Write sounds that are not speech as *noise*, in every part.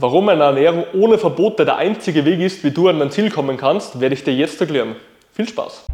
Warum eine Ernährung ohne Verbote der einzige Weg ist, wie du an dein Ziel kommen kannst, werde ich dir jetzt erklären. Viel Spaß!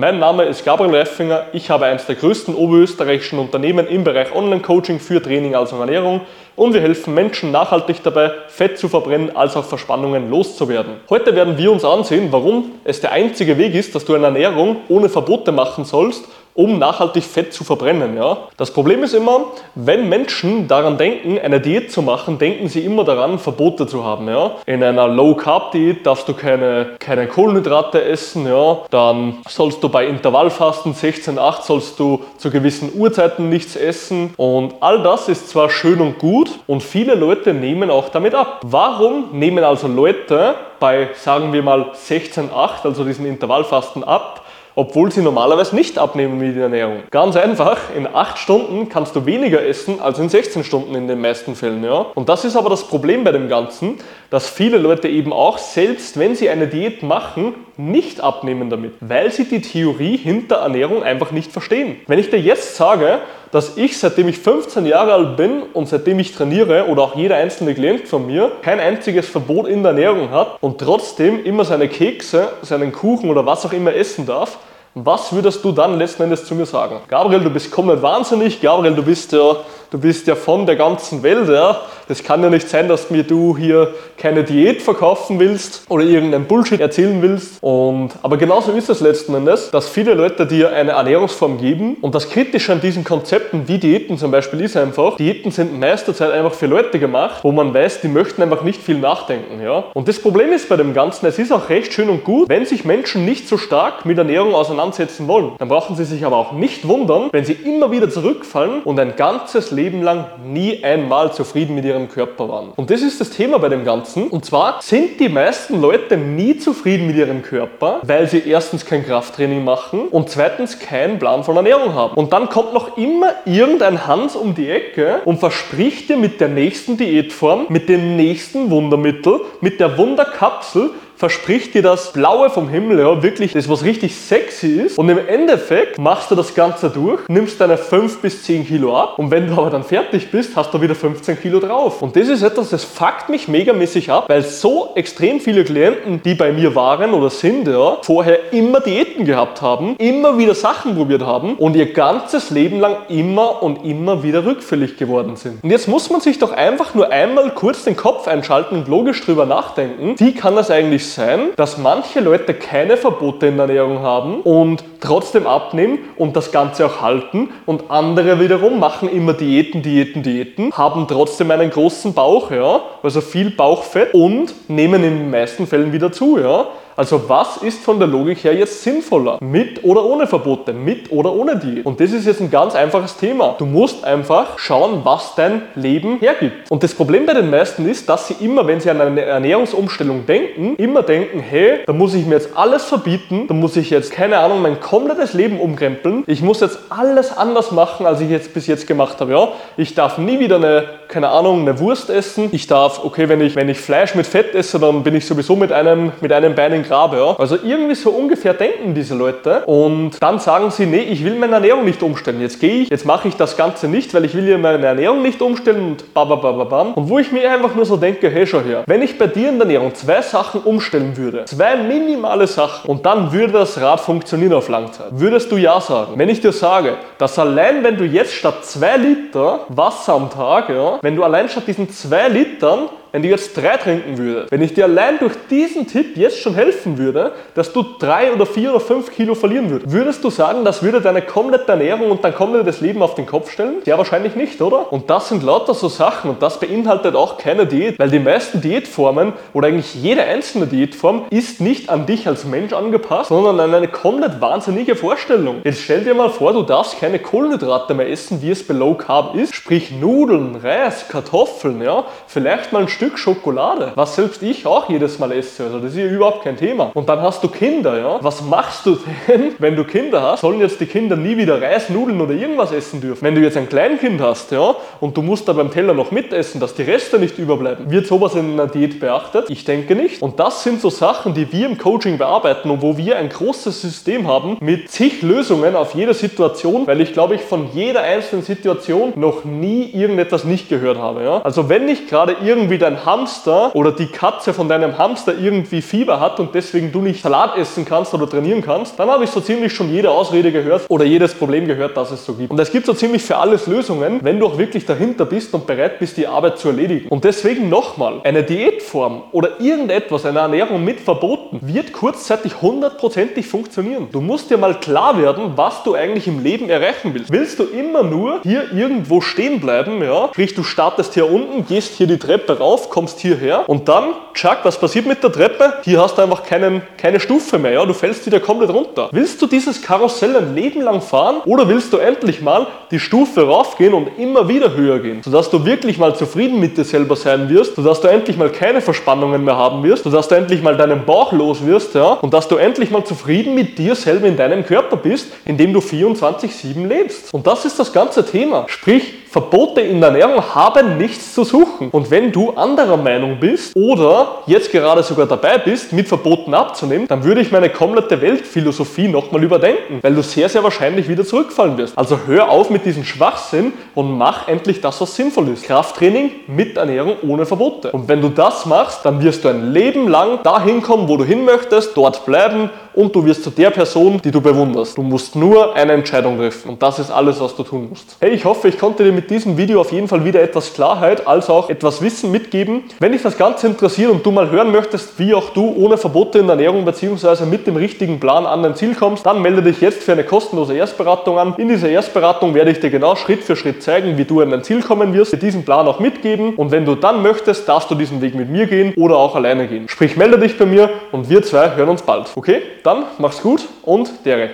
Mein Name ist Gabriel Effinger. Ich habe eines der größten oberösterreichischen Unternehmen im Bereich Online-Coaching für Training als Ernährung und wir helfen Menschen nachhaltig dabei, Fett zu verbrennen als auch Verspannungen loszuwerden. Heute werden wir uns ansehen, warum es der einzige Weg ist, dass du eine Ernährung ohne Verbote machen sollst um nachhaltig Fett zu verbrennen. Ja? Das Problem ist immer, wenn Menschen daran denken, eine Diät zu machen, denken sie immer daran, Verbote zu haben. Ja? In einer Low-Carb-Diät darfst du keine, keine Kohlenhydrate essen, ja? dann sollst du bei Intervallfasten 16,8 sollst du zu gewissen Uhrzeiten nichts essen und all das ist zwar schön und gut und viele Leute nehmen auch damit ab. Warum nehmen also Leute bei, sagen wir mal, 16,8, also diesen Intervallfasten ab? Obwohl sie normalerweise nicht abnehmen mit der Ernährung. Ganz einfach, in 8 Stunden kannst du weniger essen als in 16 Stunden in den meisten Fällen. Ja? Und das ist aber das Problem bei dem Ganzen, dass viele Leute eben auch, selbst wenn sie eine Diät machen, nicht abnehmen damit, weil sie die Theorie hinter Ernährung einfach nicht verstehen. Wenn ich dir jetzt sage, dass ich, seitdem ich 15 Jahre alt bin und seitdem ich trainiere oder auch jeder einzelne Klient von mir kein einziges Verbot in der Ernährung hat und trotzdem immer seine Kekse, seinen Kuchen oder was auch immer essen darf, was würdest du dann letzten Endes zu mir sagen? Gabriel, du bist komplett wahnsinnig. Gabriel, du bist ja, du bist ja von der ganzen Welt. Ja? Das kann ja nicht sein, dass mir du hier keine Diät verkaufen willst oder irgendeinen Bullshit erzählen willst. Und, aber genauso ist es letzten Endes, dass viele Leute dir eine Ernährungsform geben. Und das Kritische an diesen Konzepten wie Diäten zum Beispiel ist einfach, Diäten sind meiste Zeit einfach für Leute gemacht, wo man weiß, die möchten einfach nicht viel nachdenken. Ja? Und das Problem ist bei dem Ganzen, es ist auch recht schön und gut, wenn sich Menschen nicht so stark mit Ernährung auseinandersetzen wollen. Dann brauchen sie sich aber auch nicht wundern, wenn sie immer wieder zurückfallen und ein ganzes Leben lang nie einmal zufrieden mit ihrem Körper waren. Und das ist das Thema bei dem Ganzen. Und zwar sind die meisten Leute nie zufrieden mit ihrem Körper, weil sie erstens kein Krafttraining machen und zweitens keinen Plan von Ernährung haben. Und dann kommt noch immer irgendein Hans um die Ecke und verspricht dir mit der nächsten Diätform, mit dem nächsten Wundermittel, mit der Wunderkapsel, verspricht dir das Blaue vom Himmel, ja, wirklich das, was richtig sexy ist. Und im Endeffekt machst du das Ganze durch, nimmst deine 5 bis 10 Kilo ab und wenn du aber dann fertig bist, hast du wieder 15 Kilo drauf. Und das ist etwas, das fuckt mich megamäßig ab, weil so extrem viele Klienten, die bei mir waren oder sind, ja, vorher immer Diäten gehabt haben, immer wieder Sachen probiert haben und ihr ganzes Leben lang immer und immer wieder rückfällig geworden sind. Und jetzt muss man sich doch einfach nur einmal kurz den Kopf einschalten und logisch drüber nachdenken, wie kann das eigentlich sein, dass manche Leute keine Verbote in der Ernährung haben und trotzdem abnehmen und das Ganze auch halten und andere wiederum machen immer Diäten, Diäten, Diäten, haben trotzdem einen großen Bauch, ja, also viel Bauchfett und nehmen in den meisten Fällen wieder zu, ja. Also was ist von der Logik her jetzt sinnvoller? Mit oder ohne Verbote? Mit oder ohne Diät? Und das ist jetzt ein ganz einfaches Thema. Du musst einfach schauen, was dein Leben hergibt. Und das Problem bei den meisten ist, dass sie immer, wenn sie an eine Ernährungsumstellung denken, immer denken, hey, da muss ich mir jetzt alles verbieten, da muss ich jetzt, keine Ahnung, mein komplettes Leben umkrempeln. Ich muss jetzt alles anders machen, als ich jetzt bis jetzt gemacht habe. Ja? Ich darf nie wieder eine, keine Ahnung, eine Wurst essen. Ich darf, okay, wenn ich, wenn ich Fleisch mit Fett esse, dann bin ich sowieso mit einem, mit einem Bein in Grabe. Ja? Also irgendwie so ungefähr denken diese Leute und dann sagen sie, nee, ich will meine Ernährung nicht umstellen. Jetzt gehe ich, jetzt mache ich das Ganze nicht, weil ich will ja meine Ernährung nicht umstellen und bababababam. Und wo ich mir einfach nur so denke, hey, schau her, wenn ich bei dir in der Ernährung zwei Sachen umstellen würde, zwei minimale Sachen und dann würde das Rad funktionieren auf Langzeit, würdest du ja sagen. Wenn ich dir sage, dass allein wenn du jetzt statt zwei Liter Wasser am Tag, ja, wenn du allein statt diesen zwei Litern wenn du jetzt drei trinken würdest, wenn ich dir allein durch diesen Tipp jetzt schon helfen würde, dass du drei oder vier oder fünf Kilo verlieren würdest, würdest du sagen, das würde deine komplette Ernährung und dein komplettes Leben auf den Kopf stellen? Ja, wahrscheinlich nicht, oder? Und das sind lauter so Sachen und das beinhaltet auch keine Diät, weil die meisten Diätformen oder eigentlich jede einzelne Diätform ist nicht an dich als Mensch angepasst, sondern an eine komplett wahnsinnige Vorstellung. Jetzt stell dir mal vor, du darfst keine Kohlenhydrate mehr essen, wie es bei Low Carb ist, sprich Nudeln, Reis, Kartoffeln, ja, vielleicht mal ein Stück Schokolade, was selbst ich auch jedes Mal esse. Also das ist ja überhaupt kein Thema. Und dann hast du Kinder, ja. Was machst du denn, *laughs* wenn du Kinder hast? Sollen jetzt die Kinder nie wieder Reis, Nudeln oder irgendwas essen dürfen? Wenn du jetzt ein Kleinkind hast, ja, und du musst da beim Teller noch mitessen, dass die Reste nicht überbleiben, wird sowas in einer Diät beachtet? Ich denke nicht. Und das sind so Sachen, die wir im Coaching bearbeiten und wo wir ein großes System haben mit zig Lösungen auf jede Situation, weil ich glaube ich von jeder einzelnen Situation noch nie irgendetwas nicht gehört habe. Ja? Also wenn nicht gerade irgendwie dein Hamster oder die Katze von deinem Hamster irgendwie Fieber hat und deswegen du nicht Salat essen kannst oder trainieren kannst, dann habe ich so ziemlich schon jede Ausrede gehört oder jedes Problem gehört, das es so gibt. Und es gibt so ziemlich für alles Lösungen, wenn du auch wirklich dahinter bist und bereit bist, die Arbeit zu erledigen. Und deswegen nochmal, eine Diätform oder irgendetwas, eine Ernährung mit Verboten, wird kurzzeitig hundertprozentig funktionieren. Du musst dir mal klar werden, was du eigentlich im Leben erreichen willst. Willst du immer nur hier irgendwo stehen bleiben, ja? Sprich, du startest hier unten, gehst hier die Treppe rauf, kommst hierher und dann, tschack, was passiert mit der Treppe? Hier hast du einfach keinen, keine Stufe mehr, ja? Du fällst wieder komplett runter. Willst du dieses Karussell ein Leben lang fahren oder willst du endlich mal die Stufe raufgehen und immer wieder höher gehen, sodass du wirklich mal zufrieden mit dir selber sein wirst, sodass du endlich mal keine Verspannungen mehr haben wirst, sodass du endlich mal deinen Bauch los wirst, ja? Und dass du endlich mal zufrieden mit dir selber in deinem Körper bist, in dem du 24/7 lebst. Und das ist das ganze Thema. Sprich, Verbote in der Ernährung haben nichts zu suchen. Und wenn du anderer Meinung bist oder jetzt gerade sogar dabei bist, mit Verboten abzunehmen, dann würde ich meine komplette Weltphilosophie nochmal überdenken, weil du sehr, sehr wahrscheinlich wieder zurückfallen wirst. Also hör auf mit diesem Schwachsinn und mach endlich das, was sinnvoll ist. Krafttraining mit Ernährung ohne Verbote. Und wenn du das machst, dann wirst du ein Leben lang dahin kommen, wo du hin möchtest, dort bleiben und du wirst zu der Person, die du bewunderst. Du musst nur eine Entscheidung treffen und das ist alles, was du tun musst. Hey, ich hoffe, ich konnte dir mit diesem Video auf jeden Fall wieder etwas Klarheit als auch etwas Wissen mitgeben. Wenn dich das Ganze interessiert und du mal hören möchtest, wie auch du ohne Verbote in der Ernährung bzw. mit dem richtigen Plan an dein Ziel kommst, dann melde dich jetzt für eine kostenlose Erstberatung an. In dieser Erstberatung werde ich dir genau Schritt für Schritt zeigen, wie du an dein Ziel kommen wirst, dir diesen Plan auch mitgeben und wenn du dann möchtest, darfst du diesen Weg mit mir gehen oder auch alleine gehen. Sprich, melde dich bei mir und wir zwei hören uns bald. Okay? Dann mach's gut und dere.